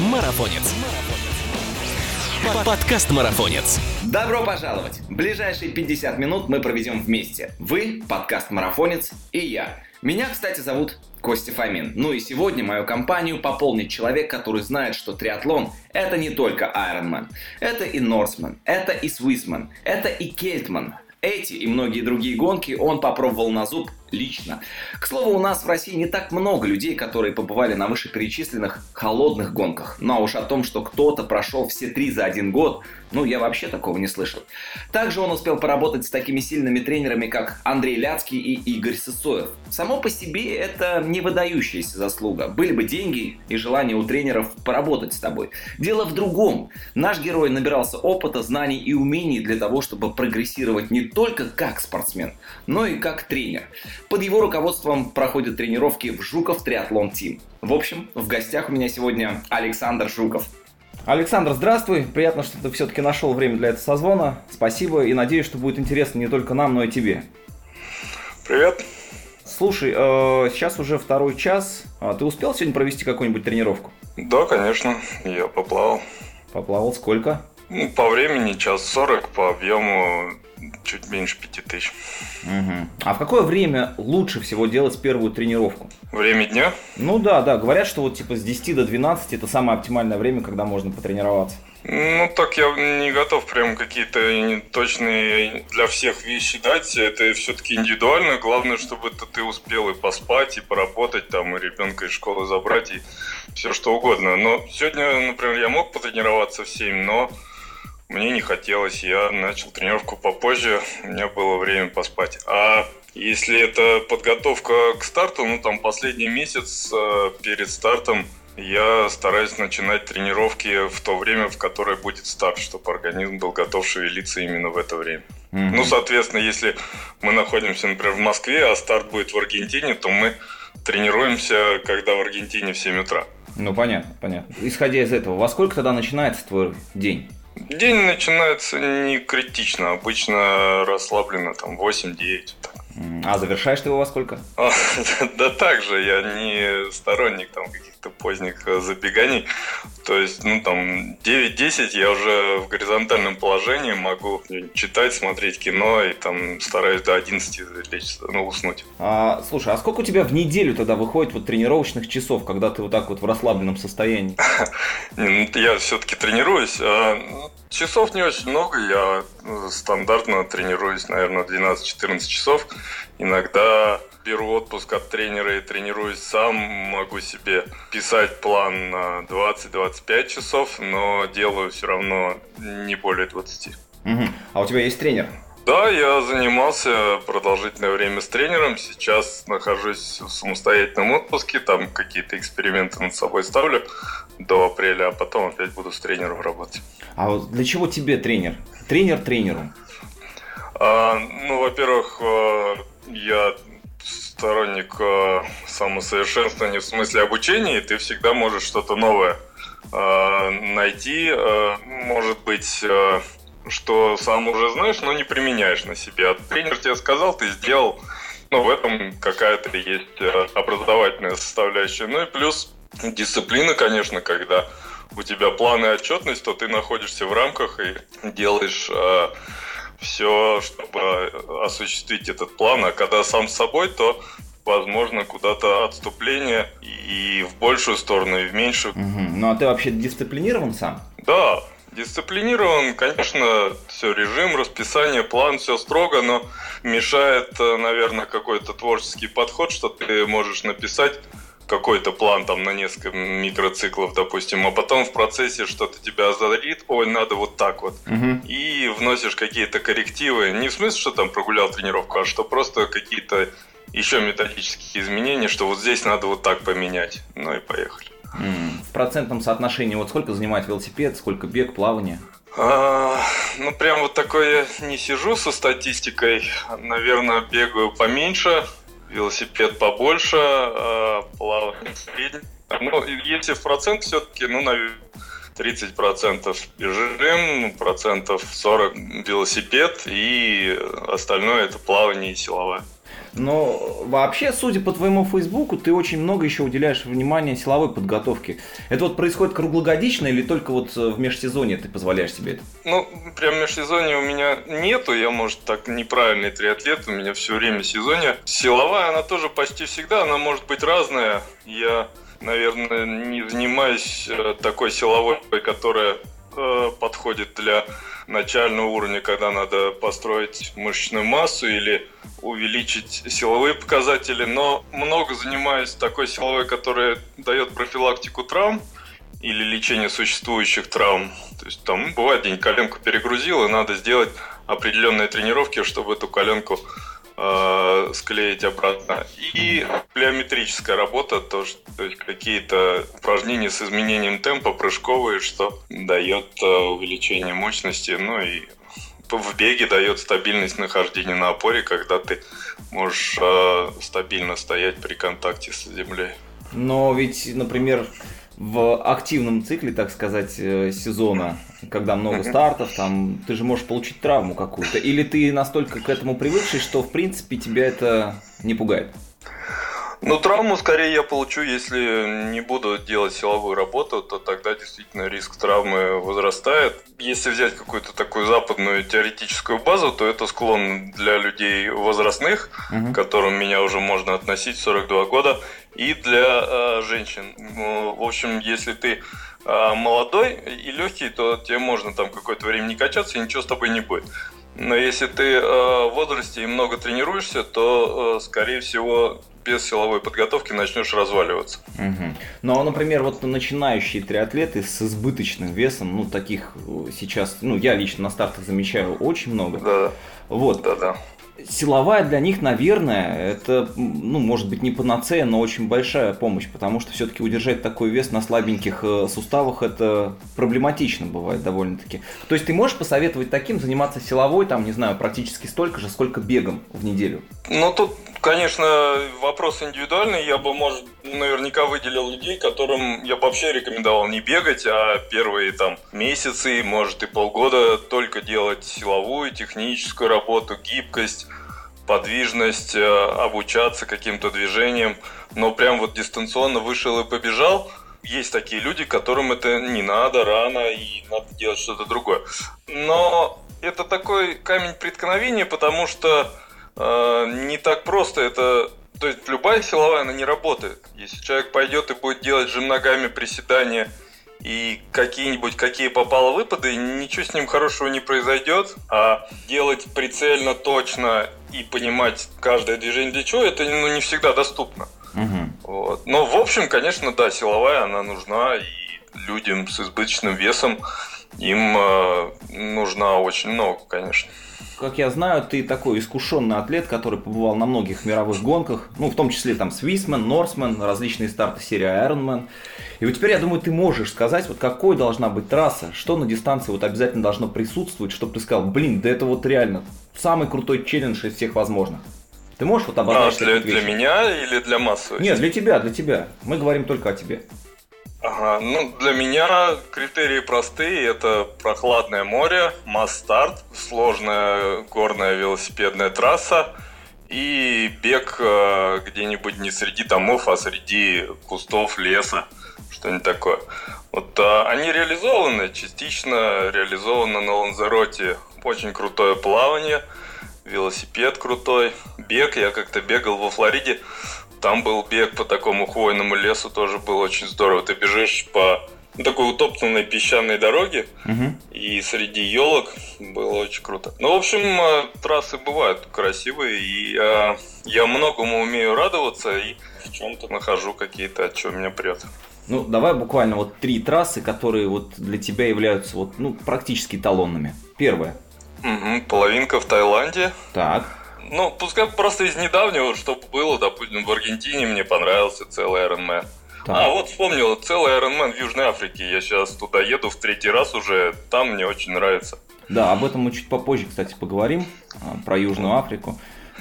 Марафонец. Подкаст Марафонец. Добро пожаловать! Ближайшие 50 минут мы проведем вместе. Вы, подкаст Марафонец и я. Меня, кстати, зовут Костя Фомин. Ну и сегодня мою компанию пополнит человек, который знает, что триатлон – это не только Ironman. Это и Норсман, это и Свисман, это и Кельтман. Эти и многие другие гонки он попробовал на зуб лично. К слову, у нас в России не так много людей, которые побывали на вышеперечисленных холодных гонках. Ну а уж о том, что кто-то прошел все три за один год, ну я вообще такого не слышал. Также он успел поработать с такими сильными тренерами, как Андрей Ляцкий и Игорь Сысоев. Само по себе это не выдающаяся заслуга. Были бы деньги и желание у тренеров поработать с тобой. Дело в другом. Наш герой набирался опыта, знаний и умений для того, чтобы прогрессировать не только как спортсмен, но и как тренер. Под его руководством проходят тренировки в Жуков Триатлон Тим. В общем, в гостях у меня сегодня Александр Жуков. Александр, здравствуй. Приятно, что ты все-таки нашел время для этого созвона. Спасибо и надеюсь, что будет интересно не только нам, но и тебе. Привет. Слушай, э, сейчас уже второй час. А ты успел сегодня провести какую-нибудь тренировку? Да, конечно. Я поплавал. Поплавал сколько? Ну, по времени час сорок, по объему чуть меньше пяти тысяч. Угу. А в какое время лучше всего делать первую тренировку? Время дня? Ну да, да. Говорят, что вот типа с 10 до 12 это самое оптимальное время, когда можно потренироваться. Ну, так я не готов прям какие-то точные для всех вещи дать. Это все-таки индивидуально. Главное, чтобы это ты успел и поспать, и поработать, там, и ребенка из школы забрать, и все что угодно. Но сегодня, например, я мог потренироваться в 7, но мне не хотелось, я начал тренировку попозже, у меня было время поспать. А если это подготовка к старту, ну там последний месяц э, перед стартом я стараюсь начинать тренировки в то время, в которое будет старт, чтобы организм был готов шевелиться именно в это время. Mm-hmm. Ну, соответственно, если мы находимся, например, в Москве, а старт будет в Аргентине, то мы тренируемся, когда в Аргентине в 7 утра. Ну, понятно, понятно. Исходя из этого, во сколько тогда начинается твой день? День начинается не критично, обычно расслабленно, там 8-9. А завершаешь ты его во сколько? Да так же, я не сторонник там каких-то поздних э, забеганий. То есть, ну там 9-10 я уже в горизонтальном положении могу читать, смотреть кино и там стараюсь до 11 лечь, ну, уснуть. А, слушай, а сколько у тебя в неделю тогда выходит вот тренировочных часов, когда ты вот так вот в расслабленном состоянии? Ну, я все-таки тренируюсь. А, ну, часов не очень много, я э, стандартно тренируюсь, наверное, 12-14 часов. Иногда беру отпуск от тренера и тренируюсь сам, могу себе писать план на 20-25 часов, но делаю все равно не более 20. Угу. А у тебя есть тренер? Да, я занимался продолжительное время с тренером. Сейчас нахожусь в самостоятельном отпуске. Там какие-то эксперименты над собой ставлю до апреля, а потом опять буду с тренером работать. А вот для чего тебе тренер? Тренер тренеру? А, ну, во-первых, э, я сторонник э, самосовершенствования в смысле обучения, и ты всегда можешь что-то новое э, найти. Э, может быть, э, что сам уже знаешь, но не применяешь на себе. А тренер тебе сказал, ты сделал. Ну, в этом какая-то есть э, образовательная составляющая. Ну и плюс дисциплина, конечно, когда у тебя план и отчетность, то ты находишься в рамках и делаешь э, все, чтобы осуществить этот план. А когда сам с собой, то возможно куда-то отступление и в большую сторону, и в меньшую. Угу. Ну а ты вообще дисциплинирован сам? Да, дисциплинирован, конечно, все режим, расписание, план, все строго, но мешает, э, наверное, какой-то творческий подход, что ты можешь написать какой-то план там на несколько микроциклов, допустим, а потом в процессе что-то тебя озарит, ой, надо вот так вот, угу. и вносишь какие-то коррективы, не в смысле, что там прогулял тренировку, а что просто какие-то еще методические изменения, что вот здесь надо вот так поменять, ну и поехали. В процентном соотношении вот сколько занимает велосипед, сколько бег, плавание? А, ну, прям вот такой я не сижу со статистикой. Наверное, бегаю поменьше, велосипед побольше, а плавание. Ну, если в процент все-таки, ну, наверное, 30 процентов бежим, ну, процентов 40 велосипед и остальное это плавание и силовая. Но вообще, судя по твоему фейсбуку, ты очень много еще уделяешь внимания силовой подготовке. Это вот происходит круглогодично или только вот в межсезонье ты позволяешь себе это? Ну, прям межсезонье у меня нету, я, может, так неправильный триатлет, у меня все время сезонье. Силовая, она тоже почти всегда, она может быть разная. Я наверное, не занимаюсь э, такой силовой, которая э, подходит для начального уровня, когда надо построить мышечную массу или увеличить силовые показатели, но много занимаюсь такой силовой, которая дает профилактику травм или лечение существующих травм. То есть там бывает день коленку перегрузил, и надо сделать определенные тренировки, чтобы эту коленку э, склеить обратно. И плеометрическая работа, то, то есть какие-то упражнения с изменением темпа, прыжковые, что дает э, увеличение мощности, ну и в беге дает стабильность нахождения на опоре, когда ты можешь э, стабильно стоять при контакте с землей. Но ведь, например, в активном цикле, так сказать, э, сезона, когда много стартов, там ты же можешь получить травму какую-то. Или ты настолько к этому привыкший, что в принципе тебя это не пугает? Ну, травму скорее я получу, если не буду делать силовую работу, то тогда действительно риск травмы возрастает. Если взять какую-то такую западную теоретическую базу, то это склон для людей возрастных, угу. к которым меня уже можно относить 42 года, и для э, женщин. Ну, в общем, если ты э, молодой и легкий, то тебе можно там какое-то время не качаться, и ничего с тобой не будет. Но если ты э, в возрасте и много тренируешься, то, э, скорее всего, без силовой подготовки начнешь разваливаться. Угу. Ну, а, например, вот начинающие триатлеты с избыточным весом, ну, таких э, сейчас, ну, я лично на стартах замечаю очень много. Да. Вот. Да, да силовая для них, наверное, это, ну, может быть, не панацея, но очень большая помощь, потому что все-таки удержать такой вес на слабеньких э, суставах это проблематично бывает довольно-таки. То есть ты можешь посоветовать таким заниматься силовой, там, не знаю, практически столько же, сколько бегом в неделю? Ну, тут, конечно, вопрос индивидуальный. Я бы, может, наверняка выделил людей, которым я бы вообще рекомендовал не бегать, а первые там месяцы, может и полгода только делать силовую, техническую работу, гибкость, подвижность, э, обучаться каким-то движением, но прям вот дистанционно вышел и побежал. Есть такие люди, которым это не надо, рано и надо делать что-то другое. Но это такой камень преткновения, потому что э, не так просто это то есть любая силовая, она не работает. Если человек пойдет и будет делать же ногами приседания и какие-нибудь, какие попало выпады, ничего с ним хорошего не произойдет. А делать прицельно, точно и понимать каждое движение для чего, это ну, не всегда доступно. Угу. Вот. Но в общем, конечно, да, силовая, она нужна и людям с избыточным весом им э, нужна очень много, конечно как я знаю, ты такой искушенный атлет, который побывал на многих мировых гонках, ну, в том числе там Свисмен, Норсмен, различные старты серии Ironman. И вот теперь, я думаю, ты можешь сказать, вот какой должна быть трасса, что на дистанции вот обязательно должно присутствовать, чтобы ты сказал, блин, да это вот реально самый крутой челлендж из всех возможных. Ты можешь вот обозначить? А, для, для меня или для массы? Нет, для тебя, для тебя. Мы говорим только о тебе. Ага, ну для меня критерии простые. Это прохладное море, масс-старт, сложная горная велосипедная трасса и бег э, где-нибудь не среди домов, а среди кустов, леса, что-нибудь такое. Вот а, они реализованы, частично реализованы на Ланзароте. Очень крутое плавание, велосипед крутой, бег. Я как-то бегал во Флориде там был бег по такому хвойному лесу, тоже было очень здорово. Ты бежишь по такой утоптанной песчаной дороге, угу. и среди елок было очень круто. Ну, в общем, э, трассы бывают красивые, и э, я многому умею радоваться, и в чем-то нахожу какие-то, от чего меня прет. Ну, давай буквально вот три трассы, которые вот для тебя являются вот, ну, практически талонными. Первая. Угу, половинка в Таиланде. Так. Ну, пускай просто из недавнего, что было, допустим, в Аргентине мне понравился целый Iron Man. Так. А, вот вспомнил, целый Iron Man в Южной Африке. Я сейчас туда еду в третий раз уже, там мне очень нравится. Да, об этом мы чуть попозже, кстати, поговорим, а, про Южную Африку.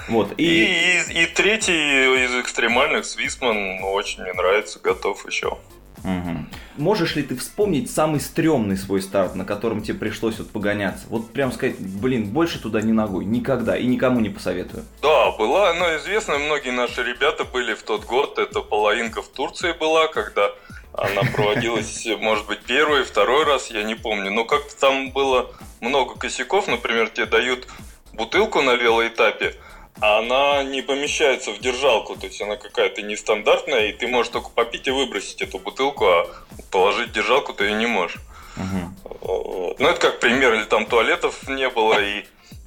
Вот, и... И, и, и третий из экстремальных, Свисман, очень мне нравится, готов еще. Угу. Можешь ли ты вспомнить самый стрёмный свой старт, на котором тебе пришлось вот погоняться? Вот прям сказать, блин, больше туда не ногой, никогда, и никому не посоветую. Да, была, но известно, многие наши ребята были в тот год, это половинка в Турции была, когда она проводилась, может быть, первый, второй раз, я не помню. Но как-то там было много косяков, например, тебе дают бутылку на велоэтапе, а она не помещается в держалку, то есть она какая-то нестандартная, и ты можешь только попить и выбросить эту бутылку, а положить в держалку ты ее не можешь. Угу. Ну, это как пример, или там туалетов не было, и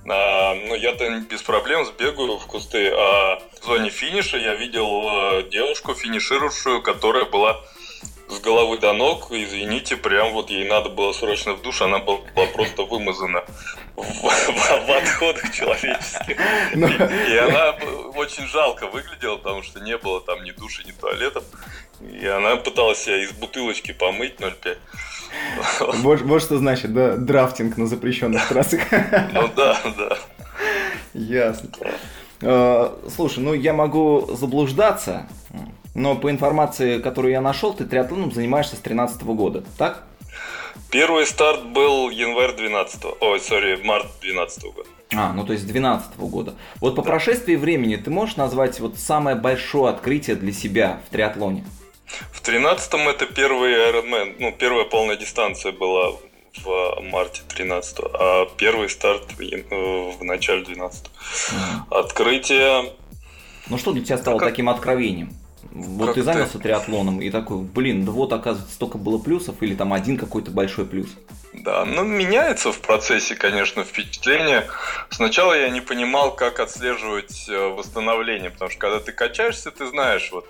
а, ну, я-то без проблем сбегаю в кусты, а в зоне финиша я видел э, девушку финиширующую, которая была с головы до ног, извините, прям вот ей надо было срочно в душ, она была просто вымазана в, отходах человеческих. Ну. И, и она очень жалко выглядела, потому что не было там ни души, ни туалетов. И она пыталась себя из бутылочки помыть 0,5. Вот, вот что значит, да, драфтинг на запрещенных трассах. Ну да, да. Ясно. А, слушай, ну я могу заблуждаться, но по информации, которую я нашел, ты триатлоном занимаешься с 2013 года, так? Первый старт был январь 12 ой, сори, март 12 года. А, ну то есть 12 года. Вот по да. прошествии времени ты можешь назвать вот самое большое открытие для себя в триатлоне? В 13-м это первый Ironman, ну первая полная дистанция была в марте 13 а первый старт в, э, в начале 12 mm. Открытие... Ну что для тебя стало как... таким откровением? Вот как ты занялся ты... триатлоном и такой, блин, да вот оказывается столько было плюсов или там один какой-то большой плюс. Да, ну меняется в процессе, конечно, впечатление. Сначала я не понимал, как отслеживать э, восстановление, потому что когда ты качаешься, ты знаешь, вот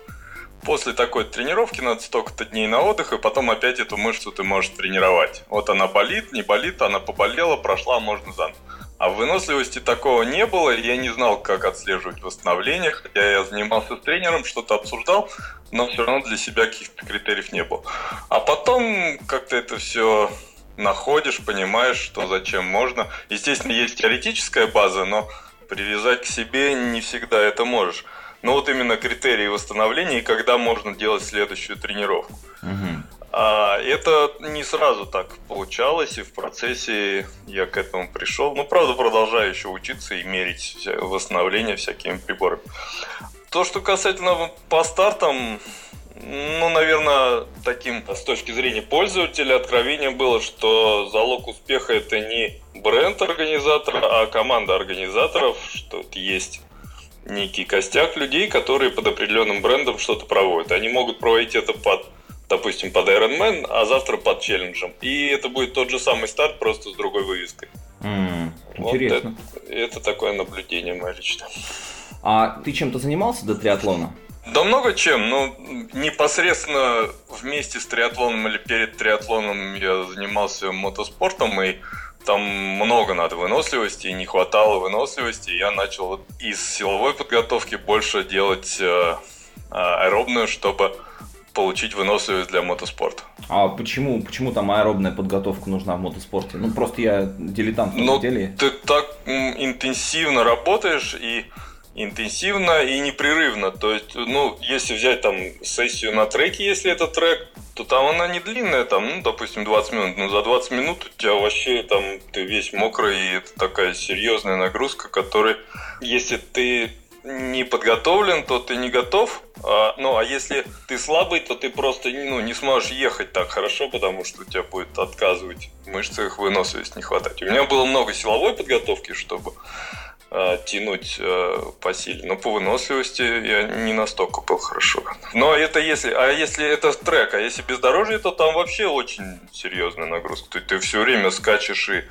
после такой тренировки надо столько-то дней на отдых, и потом опять эту мышцу ты можешь тренировать. Вот она болит, не болит, она поболела, прошла, можно заново. А выносливости такого не было, я не знал, как отслеживать восстановление, хотя я занимался с тренером, что-то обсуждал, но все равно для себя каких-то критериев не было. А потом как-то это все находишь, понимаешь, что зачем можно. Естественно, есть теоретическая база, но привязать к себе не всегда это можешь. Но вот именно критерии восстановления и когда можно делать следующую тренировку. Угу. А это не сразу так получалось, и в процессе я к этому пришел. Ну, правда, продолжаю еще учиться и мерить восстановление всякими приборами. То, что касательно по стартам, ну, наверное, таким с точки зрения пользователя откровением было, что залог успеха это не бренд организатора, а команда организаторов, что есть некий костяк людей, которые под определенным брендом что-то проводят. Они могут проводить это под допустим, под Iron Man, а завтра под челленджем. И это будет тот же самый старт, просто с другой вывеской. Mm, вот интересно. Это, это такое наблюдение мое личное. А ты чем-то занимался до триатлона? Да много чем, но непосредственно вместе с триатлоном или перед триатлоном я занимался мотоспортом, и там много надо выносливости, и не хватало выносливости, я начал из силовой подготовки больше делать э, аэробную, чтобы получить выносливость для мотоспорта. А почему, почему там аэробная подготовка нужна в мотоспорте? Ну, просто я дилетант в этом ну, деле. Ты так интенсивно работаешь и интенсивно и непрерывно. То есть, ну, если взять там сессию на треке, если это трек, то там она не длинная, там, ну, допустим, 20 минут. Но за 20 минут у тебя вообще там ты весь мокрый, и это такая серьезная нагрузка, которая, если ты не подготовлен, то ты не готов. А, ну, а если ты слабый, то ты просто ну, не сможешь ехать так хорошо, потому что у тебя будет отказывать в мышцах выносливость не хватать. У меня было много силовой подготовки, чтобы а, тянуть а, по силе. Но по выносливости я не настолько был хорошо. Но это если, а если это трек, а если бездорожье, то там вообще очень серьезная нагрузка. Ты, ты все время скачешь и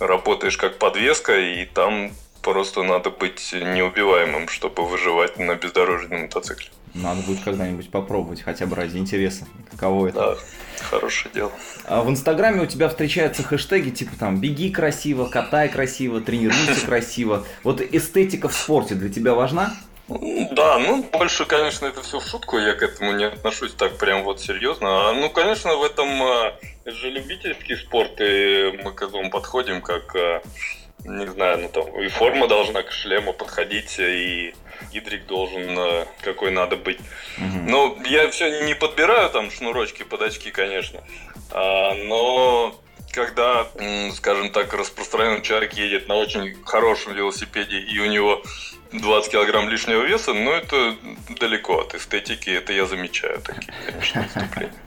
работаешь как подвеска, и там Просто надо быть неубиваемым, чтобы выживать на бездорожном мотоцикле. Надо будет когда-нибудь попробовать, хотя бы ради интереса, каково это. Да, хорошее дело. А в Инстаграме у тебя встречаются хэштеги типа там «беги красиво», «катай красиво», «тренируйся красиво». Вот эстетика в спорте для тебя важна? Да, ну больше, конечно, это все в шутку, я к этому не отношусь так прям вот серьезно. А, ну, конечно, в этом а, это же любительский спорт, и мы к этому подходим как а, не знаю, ну там и форма должна к шлему подходить, и гидрик должен э, какой надо быть. Угу. Ну, я все не подбираю там шнурочки под очки, конечно, а, но когда, скажем так, распространенный человек едет на очень хорошем велосипеде и у него 20 килограмм лишнего веса, но это далеко от эстетики, это я замечаю такие, конечно, выступления.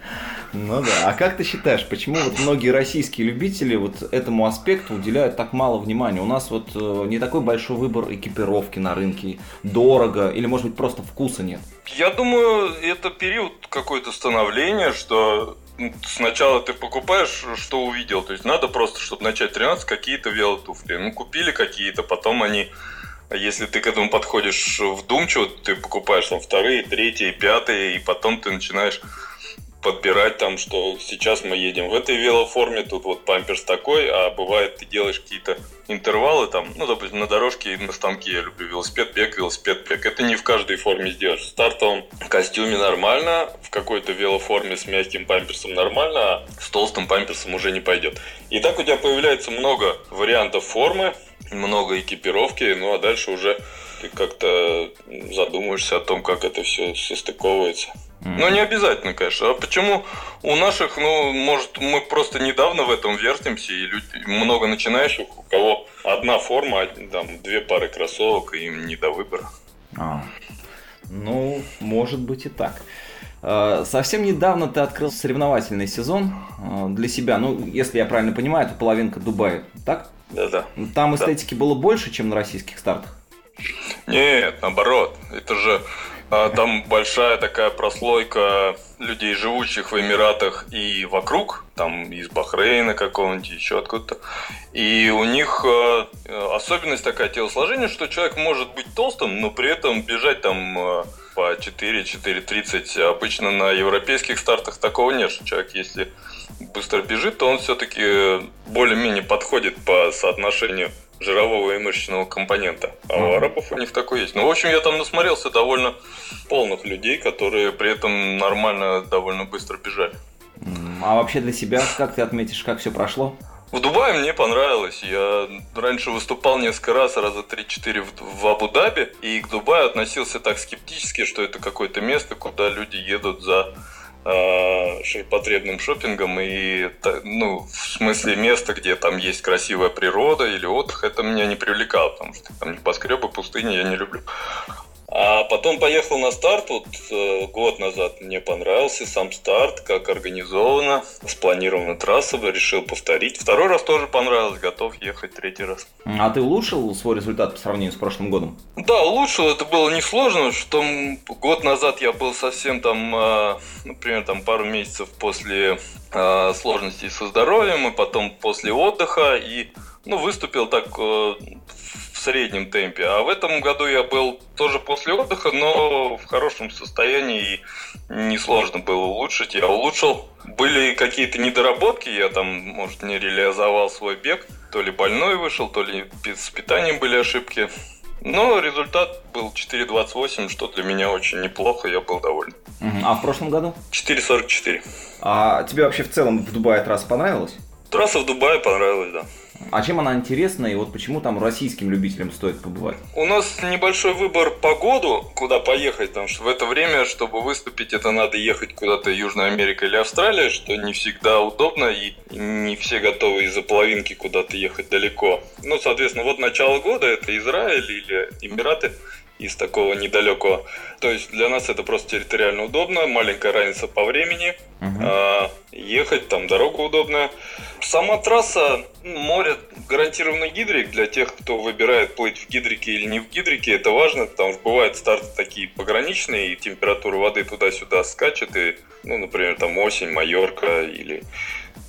Ну да. А как ты считаешь, почему вот многие российские любители вот этому аспекту уделяют так мало внимания? У нас вот э, не такой большой выбор экипировки на рынке, дорого, или может быть просто вкуса нет? Я думаю, это период какое-то становления, что сначала ты покупаешь, что увидел. То есть надо просто, чтобы начать тренироваться, какие-то велотуфли. Ну, купили какие-то, потом они если ты к этому подходишь вдумчиво, ты покупаешь там вторые, третьи, пятые, и потом ты начинаешь подбирать там, что сейчас мы едем в этой велоформе, тут вот памперс такой, а бывает ты делаешь какие-то интервалы там, ну, допустим, на дорожке на станке я люблю велосипед, бег, велосипед, бег. Это не в каждой форме сделаешь. В стартовом костюме нормально, в какой-то велоформе с мягким памперсом нормально, а с толстым памперсом уже не пойдет. И так у тебя появляется много вариантов формы, много экипировки, ну а дальше уже ты как-то задумаешься о том, как это все состыковывается. Mm-hmm. Ну, не обязательно, конечно. А почему у наших, ну, может, мы просто недавно в этом вертимся, и люди, много начинающих, у кого одна форма, там, две пары кроссовок, и им не до выбора. А, ну, может быть и так. А, совсем недавно ты открыл соревновательный сезон а, для себя. Ну, если я правильно понимаю, это половинка Дубая, так? Да-да. Там эстетики да. было больше, чем на российских стартах? Нет, наоборот. Это же а, там большая такая прослойка людей, живущих в Эмиратах и вокруг, там из Бахрейна какого-нибудь, еще откуда-то. И у них а, особенность такая телосложения, что человек может быть толстым, но при этом бежать там а, по 4-4.30. Обычно на европейских стартах такого нет. Человек, если быстро бежит, то он все-таки более-менее подходит по соотношению жирового и мышечного компонента. А у арабов у них такой есть. Ну, в общем, я там насмотрелся довольно полных людей, которые при этом нормально, довольно быстро бежали. А вообще для себя, как ты отметишь, как все прошло? В Дубае мне понравилось. Я раньше выступал несколько раз, раза 3-4 в, в Абу-Даби, и к Дубаю относился так скептически, что это какое-то место, куда люди едут за э, потребным шопингом и ну в смысле места, где там есть красивая природа или отдых, это меня не привлекало, потому что там небоскребы, пустыни я не люблю. А потом поехал на старт, вот э, год назад мне понравился сам старт, как организовано, спланирована трасса, решил повторить. Второй раз тоже понравилось, готов ехать третий раз. А ты улучшил свой результат по сравнению с прошлым годом? Да, улучшил, это было несложно, что год назад я был совсем там, э, например, там пару месяцев после э, сложностей со здоровьем, и потом после отдыха, и ну, выступил так в среднем темпе. А в этом году я был тоже после отдыха, но в хорошем состоянии и несложно было улучшить. Я улучшил. Были какие-то недоработки, я там, может, не реализовал свой бег. То ли больной вышел, то ли с питанием были ошибки. Но результат был 4.28, что для меня очень неплохо, я был доволен. А в прошлом году? 4.44. А тебе вообще в целом в Дубае трасса понравилась? Трасса в Дубае понравилась, да. А чем она интересна и вот почему там российским любителям стоит побывать? У нас небольшой выбор по году, куда поехать, потому что в это время, чтобы выступить, это надо ехать куда-то Южная Америка или Австралия, что не всегда удобно и не все готовы из-за половинки куда-то ехать далеко. Ну, соответственно, вот начало года это Израиль или Эмираты из такого недалекого. То есть для нас это просто территориально удобно, маленькая разница по времени, uh-huh. а, ехать там дорога удобная. Сама трасса, море, гарантированный гидрик для тех, кто выбирает плыть в гидрике или не в гидрике, это важно, потому что бывают старты такие пограничные, и температура воды туда-сюда скачет, и, ну, например, там осень, Майорка или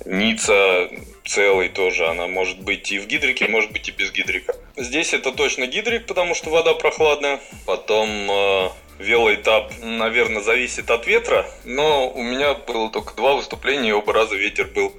Ница целый тоже, она может быть и в гидрике, может быть и без гидрика. Здесь это точно гидрик, потому что вода прохладная. Потом э, велоэтап, наверное, зависит от ветра, но у меня было только два выступления, и оба раза ветер был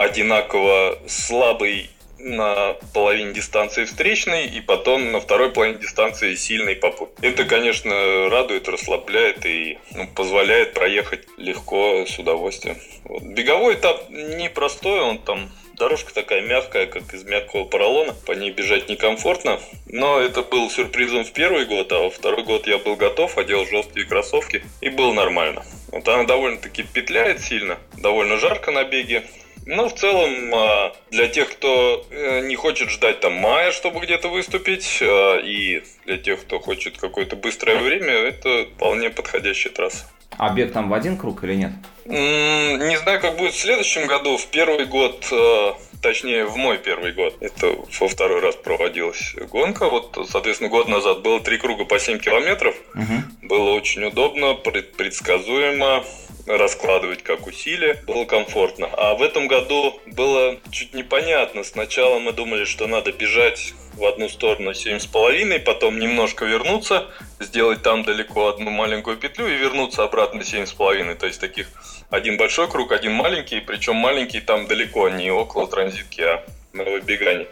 одинаково слабый на половине дистанции встречной и потом на второй половине дистанции сильный попутный. Это, конечно, радует, расслабляет и ну, позволяет проехать легко, с удовольствием. Вот. Беговой этап непростой, он там дорожка такая мягкая, как из мягкого поролона. По ней бежать некомфортно. Но это был сюрпризом в первый год, а во второй год я был готов, одел жесткие кроссовки и было нормально. Вот она довольно-таки петляет сильно, довольно жарко на беге. Ну, в целом, а, для тех, кто э, не хочет ждать там мая, чтобы где-то выступить, а, и для тех, кто хочет какое-то быстрое время, это вполне подходящая трасса. А бег там в один круг или нет? Не знаю, как будет в следующем году. В первый год, а, точнее, в мой первый год, это во второй раз проводилась гонка. Вот, соответственно, год назад было три круга по 7 километров. Угу. Было очень удобно, предсказуемо раскладывать как усилие, было комфортно. А в этом году было чуть непонятно. Сначала мы думали, что надо бежать в одну сторону 7,5, потом немножко вернуться, сделать там далеко одну маленькую петлю и вернуться обратно 7,5. То есть таких один большой круг, один маленький, причем маленький там далеко, не около транзитки, а на выбегании.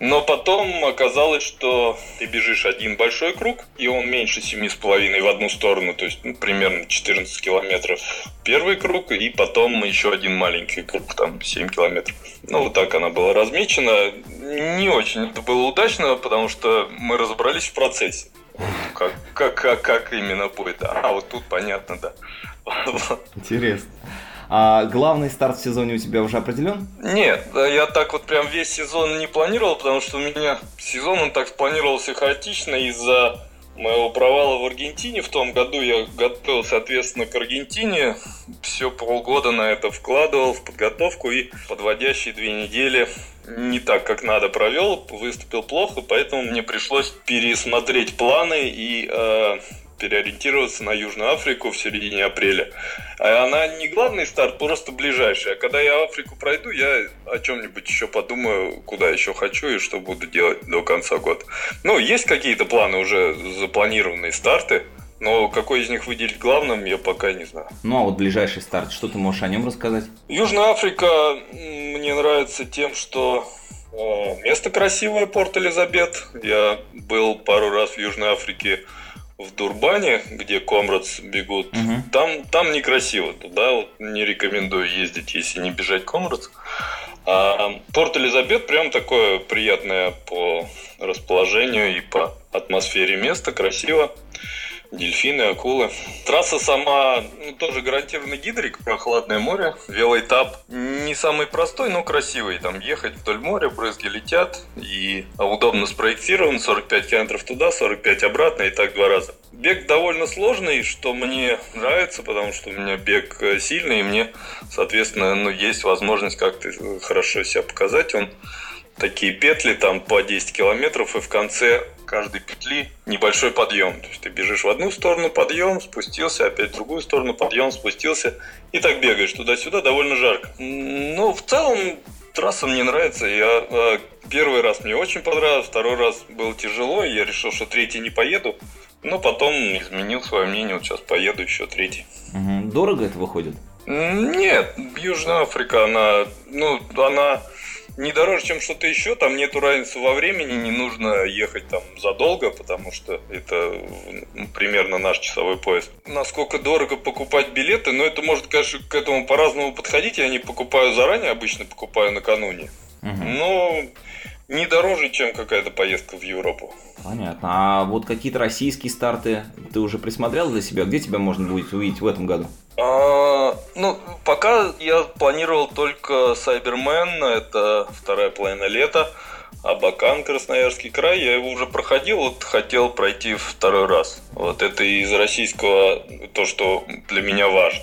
Но потом оказалось, что ты бежишь один большой круг, и он меньше 7,5 в одну сторону, то есть ну, примерно 14 километров первый круг, и потом еще один маленький круг, там 7 километров. Ну, вот так она была размечена. Не очень это было удачно, потому что мы разобрались в процессе. Как, как, как, как именно будет. А вот тут понятно, да. Интересно. А главный старт в сезоне у тебя уже определен? Нет, я так вот прям весь сезон не планировал, потому что у меня сезон он так спланировался хаотично из-за моего провала в Аргентине. В том году я готовил, соответственно, к Аргентине. Все полгода на это вкладывал в подготовку и подводящие две недели не так, как надо провел, выступил плохо, поэтому мне пришлось пересмотреть планы и э, переориентироваться на Южную Африку в середине апреля. А она не главный старт, просто ближайший. А когда я Африку пройду, я о чем-нибудь еще подумаю, куда еще хочу и что буду делать до конца года. Ну, есть какие-то планы уже запланированные старты, но какой из них выделить главным, я пока не знаю. Ну а вот ближайший старт, что ты можешь о нем рассказать? Южная Африка мне нравится тем, что э, место красивое, Порт Элизабет. Я был пару раз в Южной Африке в Дурбане, где комрадс бегут, угу. там, там некрасиво. Туда вот не рекомендую ездить, если не бежать комрадс. А Порт Элизабет прям такое приятное по расположению и по атмосфере место, красиво дельфины, акулы. Трасса сама ну, тоже гарантированный гидрик, прохладное море. Велоэтап не самый простой, но красивый. Там ехать вдоль моря, брызги летят и удобно спроектирован. 45 километров туда, 45 обратно и так два раза. Бег довольно сложный, что мне нравится, потому что у меня бег э, сильный, и мне, соответственно, ну, есть возможность как-то хорошо себя показать. Он такие петли там по 10 километров, и в конце каждой петли небольшой подъем. То есть ты бежишь в одну сторону, подъем, спустился, опять в другую сторону, подъем, спустился. И так бегаешь туда-сюда, довольно жарко. Ну, в целом, трасса мне нравится. Я э, первый раз мне очень понравилось, второй раз было тяжело, и я решил, что третий не поеду. Но потом изменил свое мнение, вот сейчас поеду еще третий. Дорого это выходит? Нет, Южная Африка, она, ну, она не дороже, чем что-то еще, там нету разницы во времени, не нужно ехать там задолго, потому что это ну, примерно наш часовой поезд. Насколько дорого покупать билеты, но это может, конечно, к этому по-разному подходить. Я не покупаю заранее, обычно покупаю накануне. Угу. Но не дороже, чем какая-то поездка в Европу. Понятно. А вот какие-то российские старты ты уже присмотрел для себя? Где тебя можно будет увидеть в этом году? А, ну, пока я планировал только Сайбермен, это вторая половина лета. Абакан, Красноярский край, я его уже проходил, вот хотел пройти второй раз. Вот это из российского то, что для меня важно.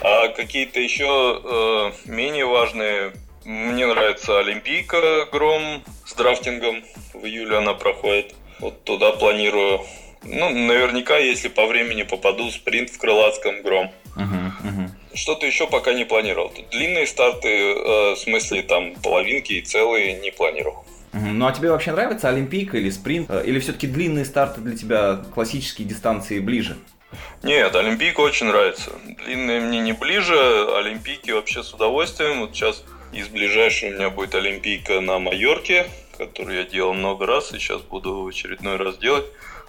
А какие-то еще э, менее важные, мне нравится Олимпийка Гром драфтингом, в июле она проходит. Вот туда планирую. Ну, наверняка, если по времени попаду, спринт в Крылатском Гром. Uh-huh, uh-huh. Что-то еще пока не планировал. Длинные старты, э, в смысле там половинки и целые, не планировал. Ну а тебе вообще нравится Олимпийка или спринт? Э, или все-таки длинные старты для тебя классические дистанции ближе? Нет, Олимпийка очень нравится. Длинные мне не ближе, Олимпийки вообще с удовольствием. Вот сейчас из ближайшей у меня будет Олимпийка на Майорке, которую я делал много раз и сейчас буду в очередной раз делать.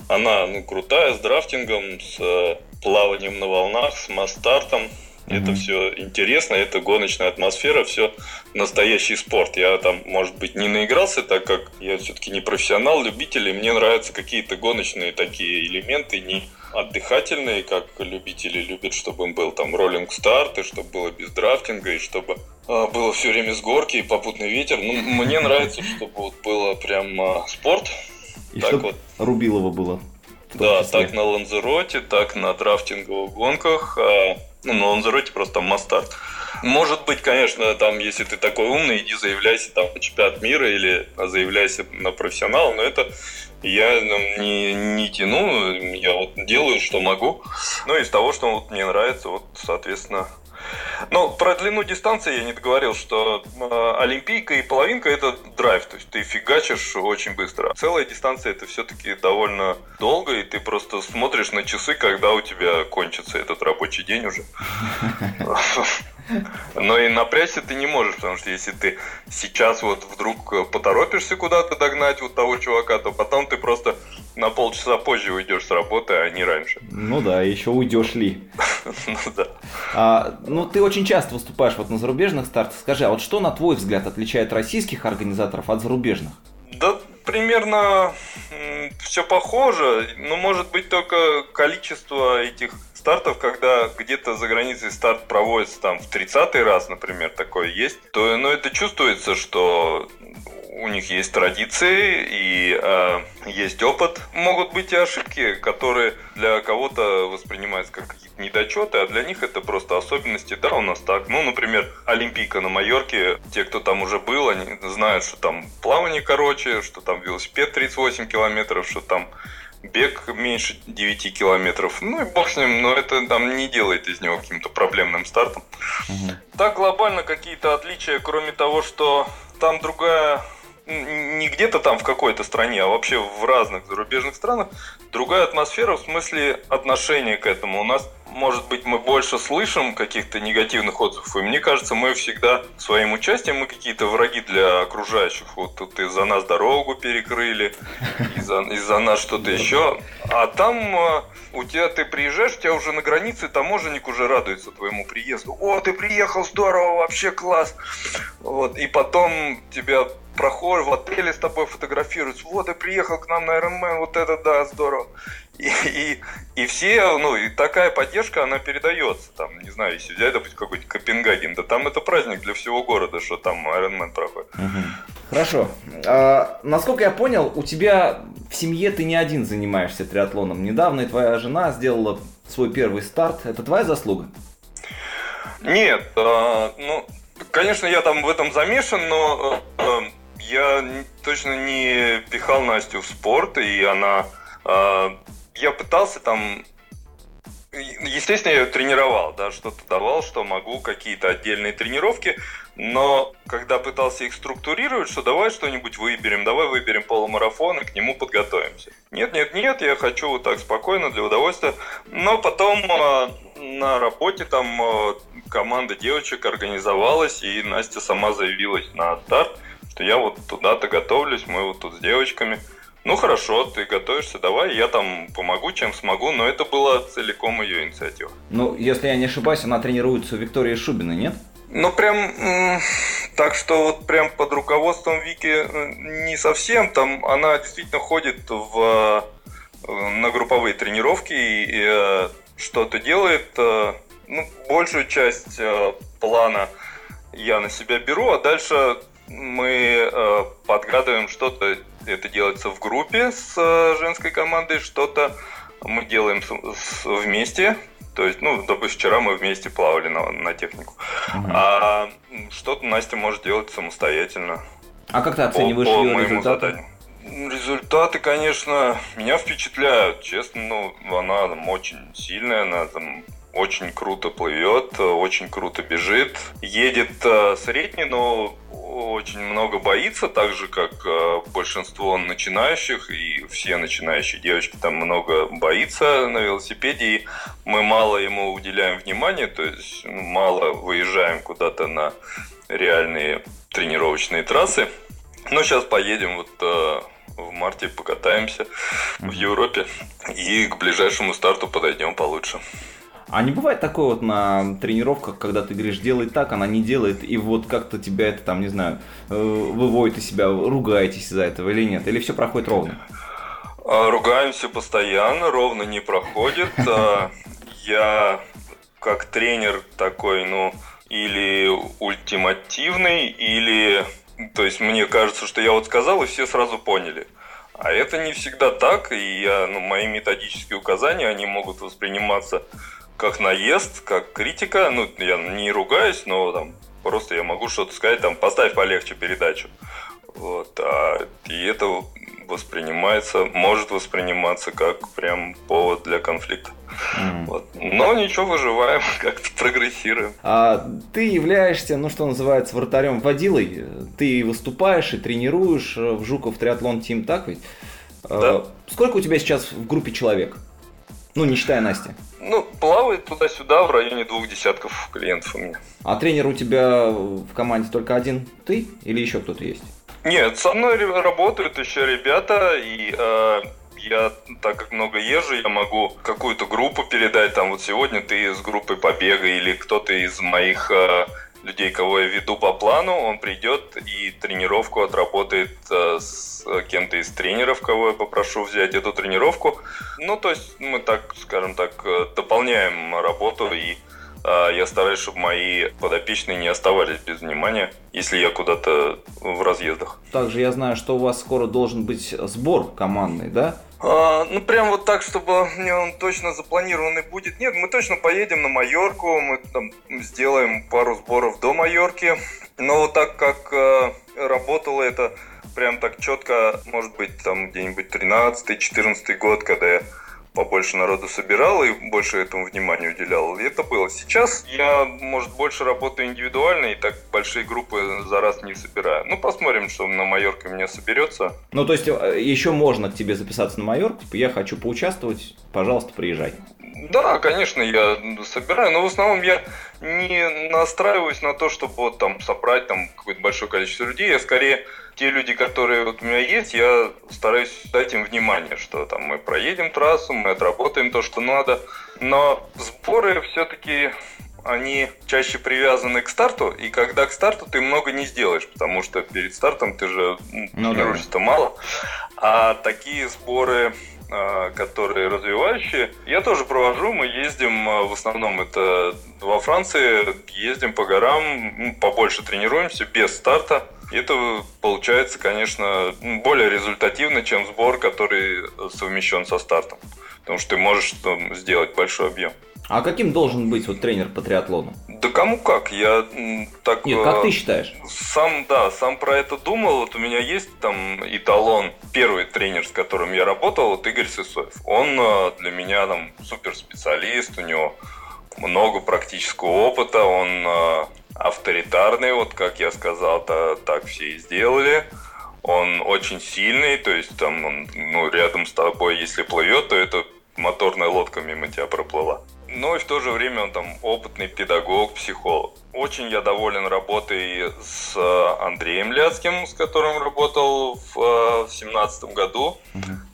Она ну, крутая, с драфтингом, с э, плаванием на волнах, с мастартом. Mm-hmm. Это все интересно, это гоночная атмосфера, все настоящий спорт. Я там, может быть, не наигрался, так как я все-таки не профессионал, любитель, и мне нравятся какие-то гоночные такие элементы, не отдыхательные, как любители любят, чтобы им был там роллинг старт, и чтобы было без драфтинга, и чтобы было все время с горки и попутный ветер. Ну, мне нравится, чтобы вот было прям а, спорт. И так вот. Рубилово было. Да, так на Ланзероте, так на драфтинговых гонках. А, ну, на Ланзероте просто там мастарт. Может быть, конечно, там, если ты такой умный, иди заявляйся там на чемпионат мира или заявляйся на профессионал, но это я ну, не, не тяну, я вот делаю, что могу. Ну, из того, что вот мне нравится, вот, соответственно, ну, про длину дистанции я не договорил, что э, олимпийка и половинка это драйв, то есть ты фигачишь очень быстро. Целая дистанция это все-таки довольно долго, и ты просто смотришь на часы, когда у тебя кончится этот рабочий день уже. Но и напрячься ты не можешь, потому что если ты сейчас вот вдруг поторопишься куда-то догнать вот того чувака, то потом ты просто на полчаса позже уйдешь с работы, а не раньше. Ну да, еще уйдешь ли. Ну да. А, ну ты очень часто выступаешь вот на зарубежных стартах. Скажи, а вот что на твой взгляд отличает российских организаторов от зарубежных? Да, примерно все похоже, но может быть только количество этих стартов, когда где-то за границей старт проводится там в 30-й раз, например, такое есть, то ну, это чувствуется, что у них есть традиции и э, есть опыт. Могут быть и ошибки, которые для кого-то воспринимаются как какие-то недочеты, а для них это просто особенности. Да, у нас так. Ну, например, Олимпийка на Майорке. Те, кто там уже был, они знают, что там плавание короче, что там велосипед 38 километров, что там бег меньше 9 километров. Ну и бог с ним, но это там не делает из него каким-то проблемным стартом. Угу. Так глобально какие-то отличия, кроме того, что там другая не где-то там в какой-то стране, а вообще в разных зарубежных странах другая атмосфера в смысле отношения к этому. У нас, может быть, мы больше слышим каких-то негативных отзывов, и мне кажется, мы всегда своим участием, мы какие-то враги для окружающих. Вот тут из-за нас дорогу перекрыли, из-за из нас что-то еще. А там э, у тебя ты приезжаешь, у тебя уже на границе таможенник уже радуется твоему приезду. О, ты приехал, здорово, вообще класс. Вот, и потом тебя проходят в отеле с тобой фотографируются. Вот, и приехал к нам на Ironman, вот это да, здорово. И, и, и все, ну, и такая поддержка, она передается. Там, не знаю, если взять, допустим, какой-нибудь Копенгаген, да там это праздник для всего города, что там Ironman проходит. Хорошо. А, насколько я понял, у тебя в семье ты не один занимаешься триатлоном. Недавно и твоя жена сделала свой первый старт. Это твоя заслуга? Нет, а, ну, конечно, я там в этом замешан, но а, я точно не пихал Настю в спорт, и она... Э, я пытался там... Естественно, я ее тренировал, да, что-то давал, что могу, какие-то отдельные тренировки, но когда пытался их структурировать, что давай что-нибудь выберем, давай выберем полумарафон и к нему подготовимся. Нет, нет, нет, я хочу вот так спокойно, для удовольствия. Но потом э, на работе там э, команда девочек организовалась, и Настя сама заявилась на старт что я вот туда-то готовлюсь, мы вот тут с девочками. Ну хорошо, ты готовишься, давай, я там помогу, чем смогу, но это была целиком ее инициатива. Ну, если я не ошибаюсь, она тренируется у Виктории Шубиной, нет? Ну, прям так что вот прям под руководством Вики э, не совсем. Там она действительно ходит в, э, на групповые тренировки и, э, что-то делает. Ну, большую часть плана я на себя беру, а дальше мы подгадываем что-то, это делается в группе с э, женской командой, что-то мы делаем с, с, вместе. То есть, ну, допустим, вчера мы вместе плавали на, на технику. Угу. А что-то Настя может делать самостоятельно. А как ты оцениваешь по, по ее результаты? Заданию. Результаты, конечно, меня впечатляют. Честно, ну, она там очень сильная, она там очень круто плывет, очень круто бежит. Едет э, средний, но очень много боится, так же как э, большинство начинающих, и все начинающие девочки там много боится на велосипеде, и мы мало ему уделяем внимания, то есть ну, мало выезжаем куда-то на реальные тренировочные трассы. Но сейчас поедем вот э, в марте покатаемся в Европе и к ближайшему старту подойдем получше. А не бывает такое вот на тренировках, когда ты говоришь, делай так, она не делает, и вот как-то тебя это там, не знаю, э, выводит из себя, ругаетесь из-за этого или нет? Или все проходит ровно? А, ругаемся постоянно, ровно не проходит. А, я как тренер такой, ну, или ультимативный, или... То есть мне кажется, что я вот сказал, и все сразу поняли. А это не всегда так, и я, ну, мои методические указания, они могут восприниматься как наезд, как критика. Ну, я не ругаюсь, но там просто я могу что-то сказать, там, поставь полегче передачу. Вот, а, и это воспринимается, может восприниматься как прям повод для конфликта. Mm. Вот. Но ничего, выживаем, как-то прогрессируем. А ты являешься, ну что называется, вратарем водилой. Ты выступаешь и тренируешь в Жуков триатлон тим, так ведь? А, да. Сколько у тебя сейчас в группе человек? Ну, не считая Насти. Ну, плавает туда-сюда в районе двух десятков клиентов у меня. А тренер у тебя в команде только один ты или еще кто-то есть? Нет, со мной работают еще ребята, и э, я, так как много езжу, я могу какую-то группу передать. Там вот сегодня ты из группы побега или кто-то из моих э, людей, кого я веду по плану, он придет и тренировку отработает э, с кем-то из тренеров, кого я попрошу взять эту тренировку. Ну, то есть мы так, скажем так, э, дополняем работу и а, я стараюсь, чтобы мои подопечные не оставались без внимания, если я куда-то в разъездах. Также я знаю, что у вас скоро должен быть сбор командный, да? А, ну, прям вот так, чтобы мне он точно запланированный будет. Нет, мы точно поедем на Майорку, мы там сделаем пару сборов до Майорки. Но вот так как э, работало это прям так четко, может быть, там где-нибудь 13-14 год, когда я побольше народу собирал и больше этому внимания уделял. И это было. Сейчас я, может, больше работаю индивидуально и так большие группы за раз не собираю. Ну, посмотрим, что на Майорке меня соберется. Ну, то есть э, еще можно к тебе записаться на Майорку, типа я хочу поучаствовать, пожалуйста, приезжай. Да, конечно, я собираю, но в основном я не настраиваюсь на то, чтобы вот там собрать там какое-то большое количество людей. Я скорее те люди, которые вот у меня есть, я стараюсь дать им внимание, что там мы проедем трассу, мы отработаем то, что надо. Но сборы все-таки они чаще привязаны к старту, и когда к старту ты много не сделаешь, потому что перед стартом ты же ну, тренируешься-то да. мало. А такие сборы а, которые развивающие. Я тоже провожу, мы ездим, а, в основном это во Франции, ездим по горам, побольше тренируемся без старта. И это получается, конечно, более результативно, чем сбор, который совмещен со стартом. Потому что ты можешь там, сделать большой объем. А каким должен быть вот тренер по триатлону? Да кому как, я так... Нет, как ты считаешь? Сам, да, сам про это думал. Вот у меня есть там эталон, первый тренер, с которым я работал, вот Игорь Сысоев. Он э, для меня там суперспециалист, у него много практического опыта, он э, авторитарный, вот как я сказал, то так все и сделали. Он очень сильный, то есть там он ну, рядом с тобой, если плывет, то это моторная лодка мимо тебя проплыла но и в то же время он там опытный педагог, психолог. Очень я доволен работой с э, Андреем Ляцким, с которым работал в 2017 э, году.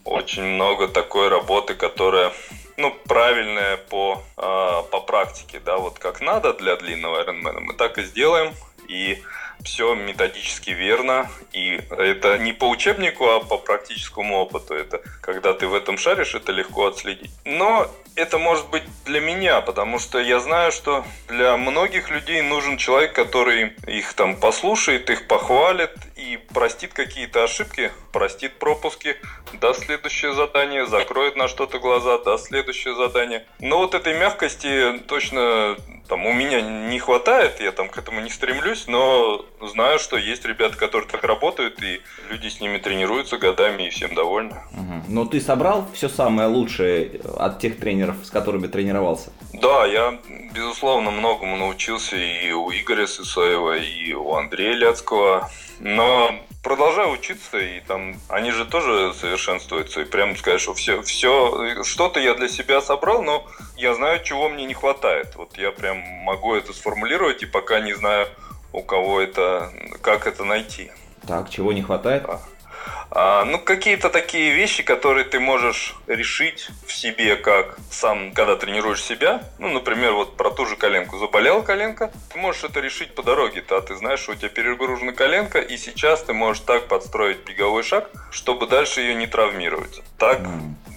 Очень много такой работы, которая ну, правильная по, э, по практике, да, вот как надо для длинного Ironman. Мы так и сделаем. И все методически верно. И это не по учебнику, а по практическому опыту. Это когда ты в этом шаришь, это легко отследить. Но это может быть для меня, потому что я знаю, что для многих людей нужен человек, который их там послушает, их похвалит и простит какие-то ошибки, простит пропуски, даст следующее задание, закроет на что-то глаза, даст следующее задание. Но вот этой мягкости точно там у меня не хватает, я там к этому не стремлюсь, но знаю, что есть ребята, которые так работают, и люди с ними тренируются годами и всем довольны. Угу. Но ты собрал все самое лучшее от тех тренеров, с которыми тренировался? Да, я, безусловно, многому научился и у Игоря Сысоева, и у Андрея Ляцкого. Но продолжаю учиться, и там они же тоже совершенствуются. И прямо сказать, что все, все что-то я для себя собрал, но я знаю, чего мне не хватает. Вот я прям могу это сформулировать, и пока не знаю, у кого это, как это найти. Так, чего не хватает? А, ну, какие-то такие вещи, которые ты можешь решить в себе, как сам, когда тренируешь себя. Ну, например, вот про ту же коленку. Заболела коленка, ты можешь это решить по дороге. Да? Ты знаешь, что у тебя перегружена коленка, и сейчас ты можешь так подстроить беговой шаг, чтобы дальше ее не травмировать. Так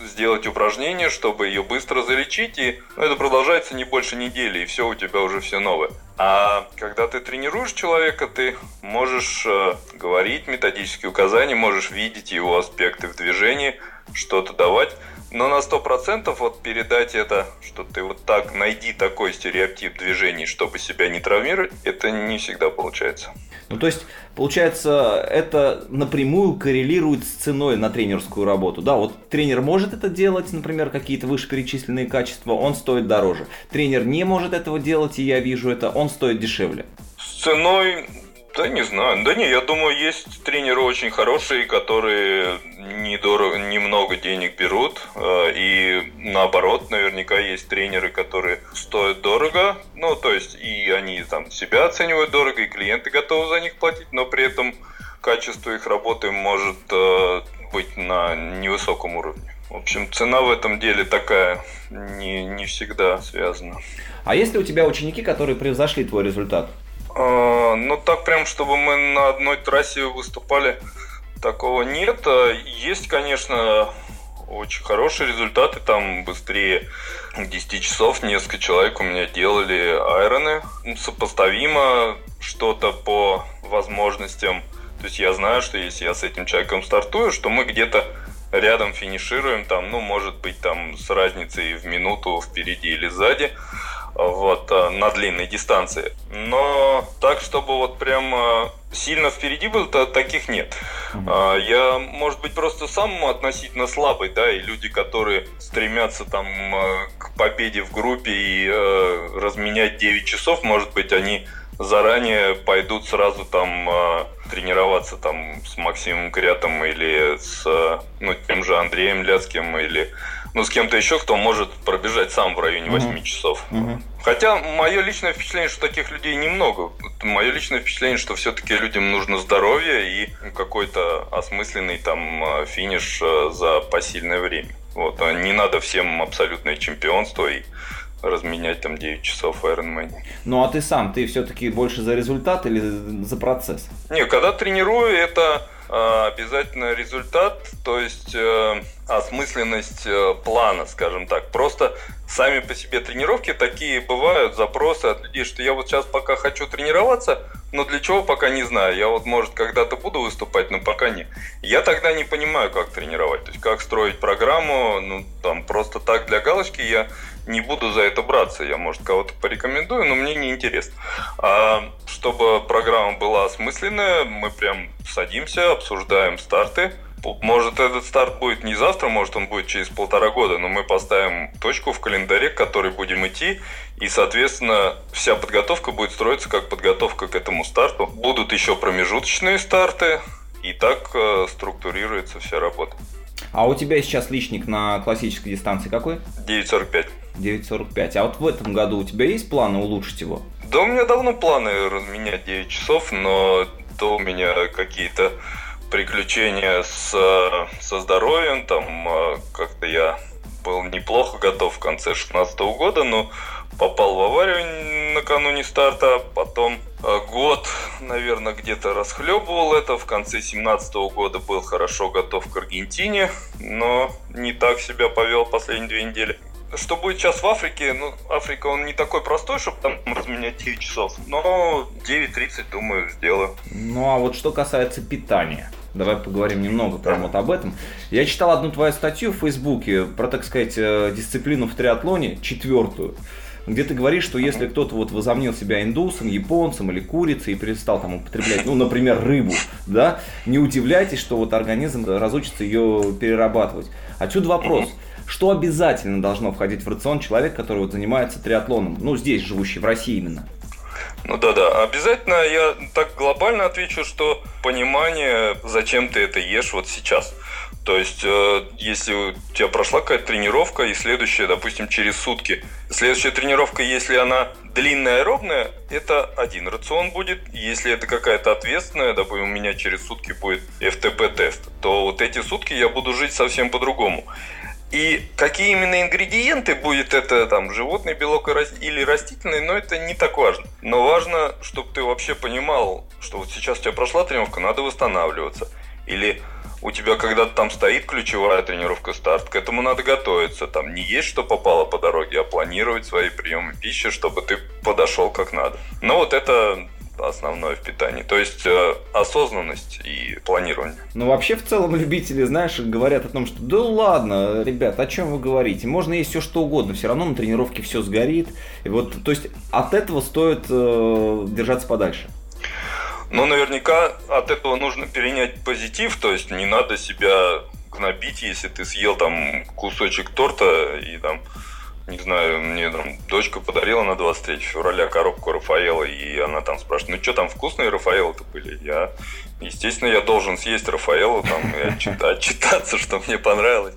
сделать упражнение, чтобы ее быстро залечить, и ну, это продолжается не больше недели, и все, у тебя уже все новое. А когда ты тренируешь человека, ты можешь э, говорить методические указания, можешь видеть его аспекты в движении, что-то давать. Но на 100% вот передать это, что ты вот так найди такой стереотип движений, чтобы себя не травмировать, это не всегда получается. Ну, то есть, получается, это напрямую коррелирует с ценой на тренерскую работу. Да, вот тренер может это делать, например, какие-то вышеперечисленные качества, он стоит дороже. Тренер не может этого делать, и я вижу это, он стоит дешевле. С ценой да не знаю. Да не, я думаю, есть тренеры очень хорошие, которые недорого, немного денег берут. Э, и наоборот, наверняка есть тренеры, которые стоят дорого. Ну, то есть, и они там себя оценивают дорого, и клиенты готовы за них платить, но при этом качество их работы может э, быть на невысоком уровне. В общем, цена в этом деле такая, не, не всегда связана. А есть ли у тебя ученики, которые превзошли твой результат? А, ну, так прям, чтобы мы на одной трассе выступали, такого нет. А, есть, конечно, очень хорошие результаты, там быстрее 10 часов несколько человек у меня делали айроны. Сопоставимо что-то по возможностям. То есть я знаю, что если я с этим человеком стартую, что мы где-то рядом финишируем, там, ну, может быть, там с разницей в минуту впереди или сзади вот, э, на длинной дистанции. Но так, чтобы вот прям э, сильно впереди был, то таких нет. Mm-hmm. Я, может быть, просто сам относительно слабый, да, и люди, которые стремятся там э, к победе в группе и э, разменять 9 часов, может быть, они заранее пойдут сразу там э, тренироваться там с Максимом Крятом или с ну, тем же Андреем Ляцким или ну, с кем-то еще, кто может пробежать сам в районе 8 mm-hmm. часов. Mm-hmm. Хотя мое личное впечатление, что таких людей немного. Мое личное впечатление, что все-таки людям нужно здоровье и какой-то осмысленный там э, финиш э, за посильное время. Вот, а не надо всем абсолютное чемпионство и разменять там 9 часов в Ironman. Ну а ты сам, ты все-таки больше за результат или за процесс? Не, когда тренирую, это обязательно результат, то есть э, осмысленность э, плана, скажем так. Просто сами по себе тренировки такие бывают, запросы от людей, что я вот сейчас пока хочу тренироваться, но для чего пока не знаю. Я вот, может, когда-то буду выступать, но пока не. Я тогда не понимаю, как тренировать, то есть как строить программу, ну, там, просто так для галочки я не буду за это браться. Я, может, кого-то порекомендую, но мне не интересно. А чтобы программа была осмысленная, мы прям садимся, обсуждаем старты, может, этот старт будет не завтра, может, он будет через полтора года, но мы поставим точку в календаре, к которой будем идти, и, соответственно, вся подготовка будет строиться как подготовка к этому старту. Будут еще промежуточные старты, и так э, структурируется вся работа. А у тебя сейчас личник на классической дистанции какой? 9.45. 9.45. А вот в этом году у тебя есть планы улучшить его? Да у меня давно планы разменять 9 часов, но то у меня какие-то приключения с, со здоровьем, там э, как-то я был неплохо готов в конце 16 года, но попал в аварию накануне старта, потом э, год, наверное, где-то расхлебывал это, в конце 17 года был хорошо готов к Аргентине, но не так себя повел последние две недели. Что будет сейчас в Африке? Ну, Африка, он не такой простой, чтобы там разменять 9 часов. Но 9.30, думаю, сделаю. Ну, а вот что касается питания. Давай поговорим немного прямо вот об этом. Я читал одну твою статью в Фейсбуке про, так сказать, э, дисциплину в триатлоне, четвертую где ты говоришь, что если кто-то вот возомнил себя индусом, японцем или курицей и перестал там употреблять, ну, например, рыбу, да, не удивляйтесь, что вот организм разучится ее перерабатывать. Отсюда вопрос. Что обязательно должно входить в рацион человека, который вот занимается триатлоном? Ну, здесь живущий, в России именно. Ну да, да. Обязательно я так глобально отвечу, что понимание, зачем ты это ешь вот сейчас. То есть, э, если у тебя прошла какая-то тренировка, и следующая, допустим, через сутки, следующая тренировка, если она длинная, ровная, это один рацион будет. Если это какая-то ответственная, допустим, у меня через сутки будет FTP-тест, то вот эти сутки я буду жить совсем по-другому. И какие именно ингредиенты будет это там животный белок или растительный, но это не так важно. Но важно, чтобы ты вообще понимал, что вот сейчас у тебя прошла тренировка, надо восстанавливаться. Или у тебя когда-то там стоит ключевая тренировка старт, к этому надо готовиться. Там не есть что попало по дороге, а планировать свои приемы пищи, чтобы ты подошел как надо. Но вот это основное в питании. То есть э, осознанность и планирование. Ну, вообще, в целом, любители, знаешь, говорят о том, что да ладно, ребят, о чем вы говорите? Можно есть все что угодно, все равно на тренировке все сгорит. И вот, то есть от этого стоит э, держаться подальше. Но наверняка от этого нужно перенять позитив, то есть не надо себя гнобить, если ты съел там кусочек торта и там не знаю, мне там дочка подарила на 23 февраля коробку Рафаэла, и она там спрашивает, ну что там вкусные Рафаэлы-то были? Я, естественно, я должен съесть Рафаэлу там и отчитаться, что мне понравилось.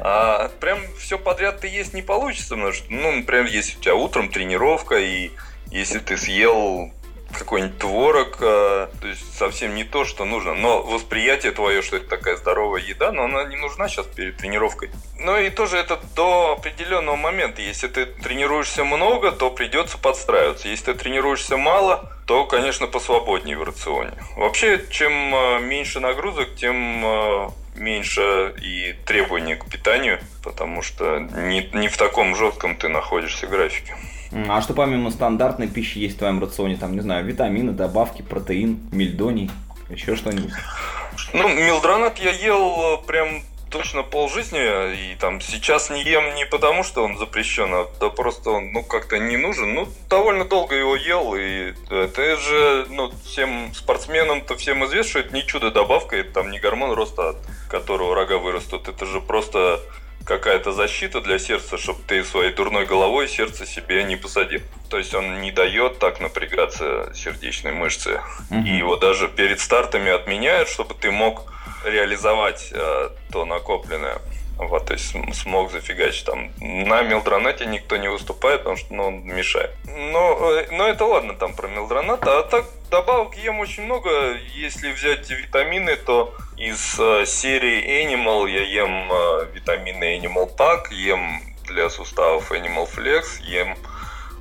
А прям все подряд ты есть не получится, потому что, ну, например, если у тебя утром тренировка, и если ты съел какой-нибудь творог, э, то есть совсем не то, что нужно. Но восприятие твое, что это такая здоровая еда, но она не нужна сейчас перед тренировкой. Ну и тоже это до определенного момента. Если ты тренируешься много, то придется подстраиваться. Если ты тренируешься мало, то, конечно, посвободнее в рационе. Вообще, чем э, меньше нагрузок, тем э, меньше и требований к питанию, потому что не, не в таком жестком ты находишься графике. А что помимо стандартной пищи есть в твоем рационе? Там, не знаю, витамины, добавки, протеин, мельдоний, еще что-нибудь? Ну, мелдронат я ел э, прям точно полжизни, и там сейчас не ем не потому, что он запрещен, а да просто он, ну, как-то не нужен. Ну, довольно долго его ел, и это же, ну, всем спортсменам-то всем известно, что это не чудо-добавка, это там не гормон роста, от которого рога вырастут, это же просто какая-то защита для сердца, чтобы ты своей дурной головой сердце себе не посадил. То есть он не дает так напрягаться сердечной мышце. Угу. И его даже перед стартами отменяют, чтобы ты мог реализовать э, то накопленное. Вот, то есть смог зафигачить там. На мелдронате никто не выступает, потому что ну, он мешает. Но, э, но это ладно там про мелдронат. А так добавок ем очень много. Если взять витамины, то из э, серии Animal я ем э, витамины Animal Pack, ем для суставов Animal Flex, ем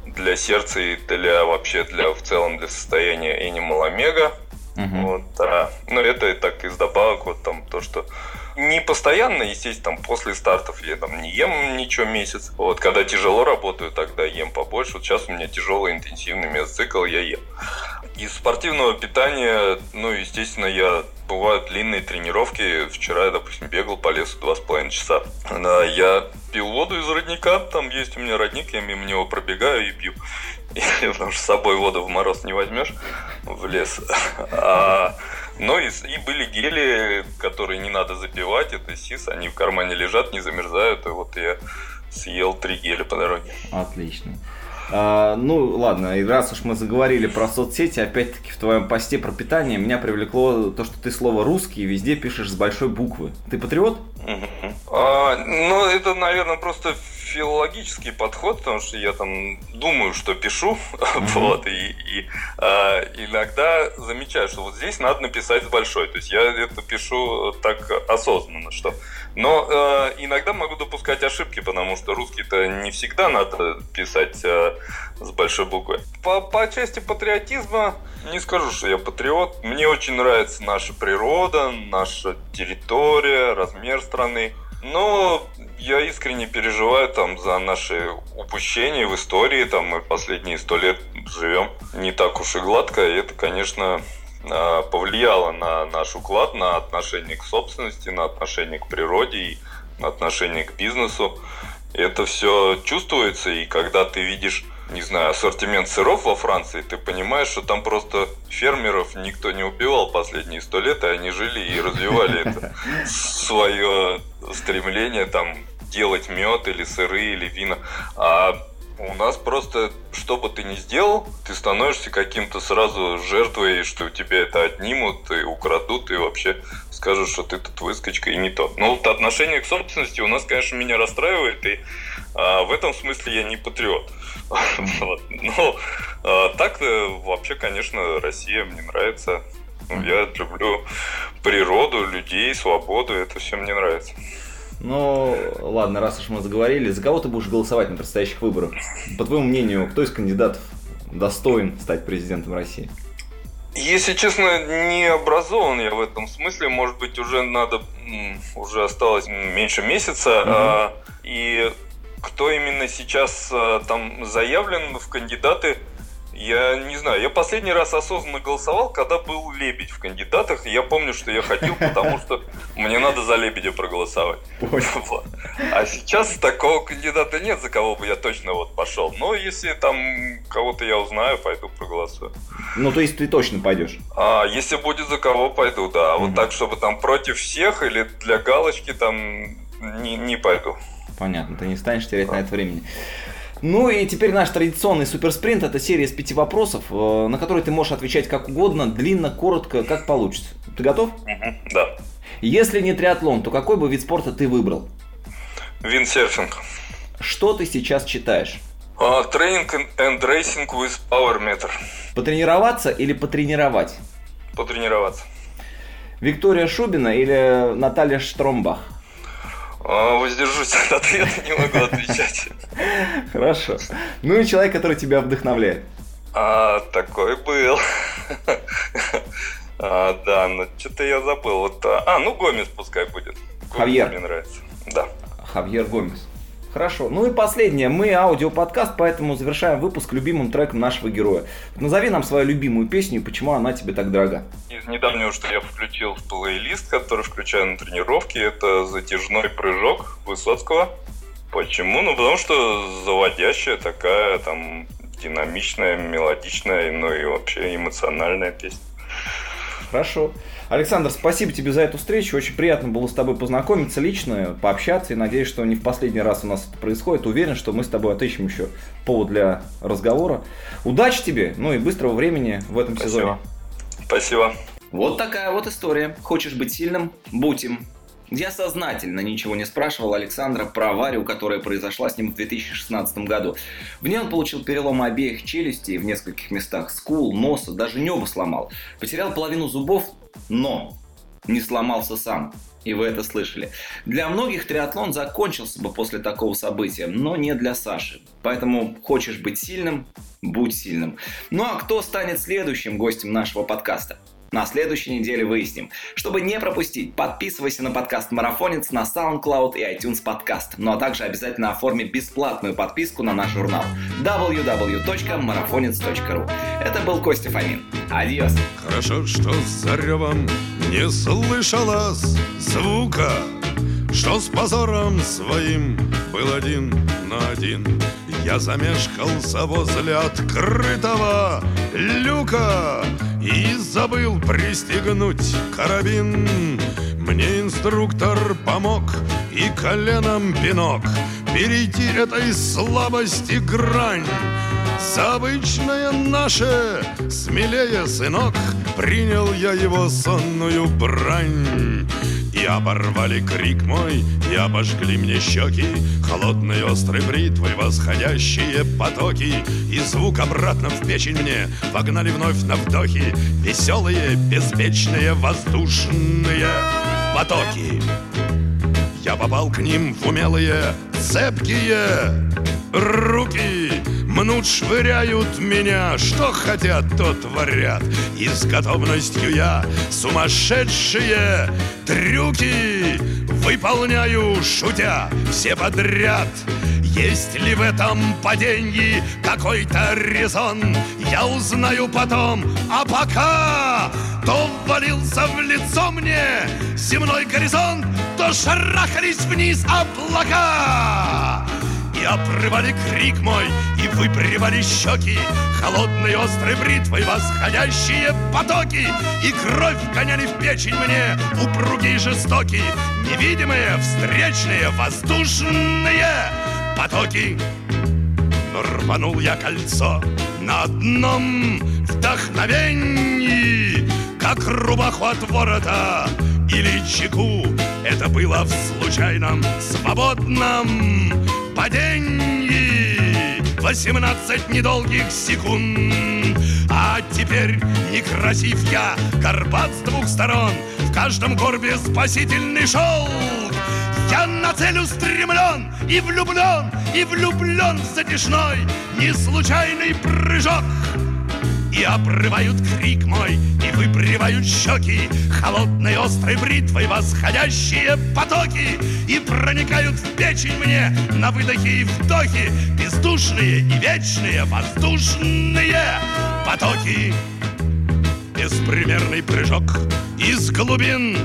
для сердца и для вообще для в целом для состояния Animal Omega. Угу. Вот, да. Но это так из добавок, вот там то, что не постоянно, естественно, там после стартов я там не ем ничего месяц. Вот, когда тяжело работаю, тогда ем побольше. Вот сейчас у меня тяжелый интенсивный месоцикл, я ем. Из спортивного питания, ну, естественно, я бывают длинные тренировки. Вчера я, допустим, бегал по лесу два с половиной часа. Да, я пил воду из родника, там есть у меня родник, я мимо него пробегаю и пью. Потому что с собой воду в мороз не возьмешь в лес. А ну и, и были гели, которые не надо запивать, это СИС, они в кармане лежат, не замерзают, и вот я съел три геля по дороге. Отлично. А, ну, ладно, и раз уж мы заговорили про соцсети, опять-таки в твоем посте про питание меня привлекло то, что ты слово русский везде пишешь с большой буквы. Ты патриот? А, ну, это, наверное, просто филологический подход, потому что я там думаю, что пишу, вот, и, и а, иногда замечаю, что вот здесь надо написать с большой, то есть я это пишу так осознанно, что. Но э, иногда могу допускать ошибки, потому что русский-то не всегда надо писать э, с большой буквы. По, по части патриотизма не скажу, что я патриот. Мне очень нравится наша природа, наша территория, размер страны. Но я искренне переживаю там за наши упущения в истории. Там мы последние сто лет живем не так уж и гладко. И это, конечно, Э, повлияло на наш уклад, на отношение к собственности, на отношение к природе и на отношение к бизнесу. Это все чувствуется, и когда ты видишь, не знаю, ассортимент сыров во Франции, ты понимаешь, что там просто фермеров никто не убивал последние сто лет, и они жили и развивали это свое стремление там делать мед или сыры или вина. А У нас просто, что бы ты ни сделал, ты становишься каким-то сразу жертвой, что у тебя это отнимут и украдут, и вообще скажут, что ты тут выскочка и не тот. Но вот отношение к собственности у нас, конечно, меня расстраивает, и а, в этом смысле я не патриот. вот. Но а, так вообще, конечно, Россия мне нравится. Ну, я люблю природу, людей, свободу, это все мне нравится. Ну, ладно, раз уж мы заговорили, за кого ты будешь голосовать на предстоящих выборах? По твоему мнению, кто из кандидатов достоин стать президентом России? Если честно, не образован я в этом смысле. Может быть, уже надо, уже осталось меньше месяца. Угу. А, и кто именно сейчас а, там заявлен в кандидаты, я не знаю, я последний раз осознанно голосовал, когда был Лебедь в кандидатах, и я помню, что я ходил, потому что мне надо за Лебедя проголосовать. Вот. А сейчас такого кандидата нет, за кого бы я точно вот пошел. Но если там кого-то я узнаю, пойду проголосую. Ну, то есть ты точно пойдешь? А, если будет за кого, пойду, да. Вот так, чтобы там против всех или для галочки там не, не пойду. Понятно, ты не станешь терять на это времени. Ну и теперь наш традиционный суперспринт это серия из пяти вопросов, э, на которые ты можешь отвечать как угодно, длинно, коротко, как получится. Ты готов? Угу, да. Если не триатлон, то какой бы вид спорта ты выбрал? Виндсерфинг. Что ты сейчас читаешь? Тренинг uh, and Racing with Power Meter. Потренироваться или потренировать? Потренироваться. Виктория Шубина или Наталья Штромбах? А, воздержусь от ответа, не могу отвечать. Хорошо. Ну и человек, который тебя вдохновляет. А, такой был. А, да, но что-то я забыл. Вот, а, а, ну Гомес пускай будет. Гомес Хавьер. Мне нравится. Да. Хавьер Гомес. Хорошо. Ну и последнее. Мы аудиоподкаст, поэтому завершаем выпуск любимым треком нашего героя. Назови нам свою любимую песню и почему она тебе так дорога. Из недавнего, что я включил в плейлист, который включаю на тренировке, это «Затяжной прыжок» Высоцкого. Почему? Ну, потому что заводящая такая, там, динамичная, мелодичная, ну и вообще эмоциональная песня. Хорошо. Александр, спасибо тебе за эту встречу. Очень приятно было с тобой познакомиться лично, пообщаться. И надеюсь, что не в последний раз у нас это происходит. Уверен, что мы с тобой отыщем еще повод для разговора. Удачи тебе, ну и быстрого времени в этом спасибо. сезоне. Спасибо. Вот такая вот история. Хочешь быть сильным? Будь им. Я сознательно ничего не спрашивал Александра про аварию, которая произошла с ним в 2016 году. В ней он получил переломы обеих челюстей в нескольких местах, скул, носа, даже небо сломал. Потерял половину зубов, но не сломался сам. И вы это слышали. Для многих триатлон закончился бы после такого события, но не для Саши. Поэтому хочешь быть сильным, будь сильным. Ну а кто станет следующим гостем нашего подкаста? На следующей неделе выясним. Чтобы не пропустить, подписывайся на подкаст «Марафонец» на SoundCloud и iTunes подкаст. Ну а также обязательно оформи бесплатную подписку на наш журнал www.marafonец.ru Это был Костя Фомин. Адьос. Хорошо, что за ревом не слышалось звука, что с позором своим был один на один. Я замешкался возле открытого люка И забыл пристегнуть карабин. Мне инструктор помог и коленом пинок. Перейти этой слабости грань. За обычное наше смелее, сынок. Принял я его сонную брань и оборвали крик мой, и обожгли мне щеки. Холодной острой бритвой восходящие потоки И звук обратно в печень мне Вогнали вновь на вдохи. Веселые, беспечные, воздушные потоки. Я попал к ним в умелые, цепкие руки Мнут, швыряют меня, что хотят, то творят И с готовностью я сумасшедшие трюки Выполняю, шутя, все подряд. Есть ли в этом падении какой-то резон, я узнаю потом, а пока то ввалился в лицо мне земной горизонт, то шарахались вниз облака. И обрывали крик мой, и выпрямали щеки. Холодной острой бритвой восходящие потоки. И кровь гоняли в печень мне упругие жестоки Невидимые, встречные, воздушные потоки. Рванул я кольцо на одном вдохновении Как рубаху от ворота или чеку. Это было в случайном свободном падении Восемнадцать недолгих секунд. А теперь некрасив я горбат с двух сторон. В каждом горбе спасительный шелк. Я на цель устремлен и влюблен, и влюблен в затяжной, не случайный прыжок. И обрывают крик мой, и выпрямляют щеки Холодной острой бритвой восходящие потоки И проникают в печень мне на выдохе и вдохе Бездушные и вечные воздушные потоки. Беспримерный прыжок из глубин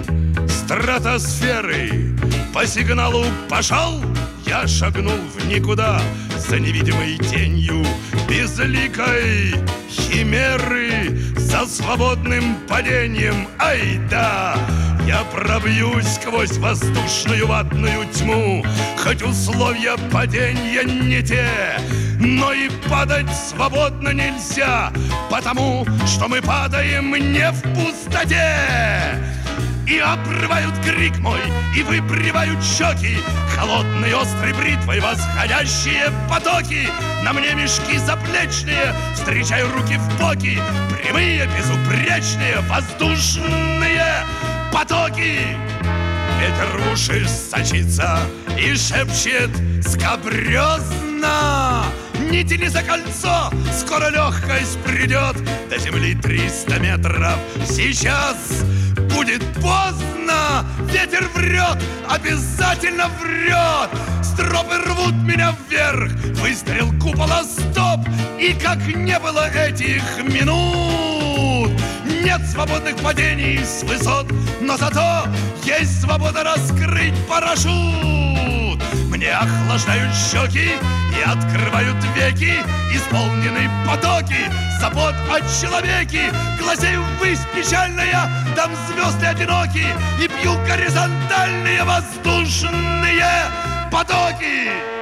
стратосферы По сигналу пошел, я шагнул в никуда За невидимой тенью безликой химеры За свободным падением, ай да Я пробьюсь сквозь воздушную ватную тьму. Хоть условия падения не те Но и падать свободно нельзя Потому что мы падаем не в пустоте и обрывают крик мой, и выпрямляют щеки. Холодной острой бритвой восходящие потоки. На мне мешки заплечные, встречаю руки в боки. Прямые, безупречные, воздушные потоки. Ветер уши сочится и шепчет скабрезно Не за кольцо, скоро легкость придет До земли 300 метров сейчас будет поздно. Ветер врет, обязательно врет. Стропы рвут меня вверх Выстрел купола, стоп. И как не было этих минут Нет свободных падений с высот. Но зато есть свобода раскрыть парашют Мне охлаждают щеки и открывают веки Исполнены потоки забот о человеке Глазею ввысь печальная, там звезды одиноки И пью горизонтальные воздушные потоки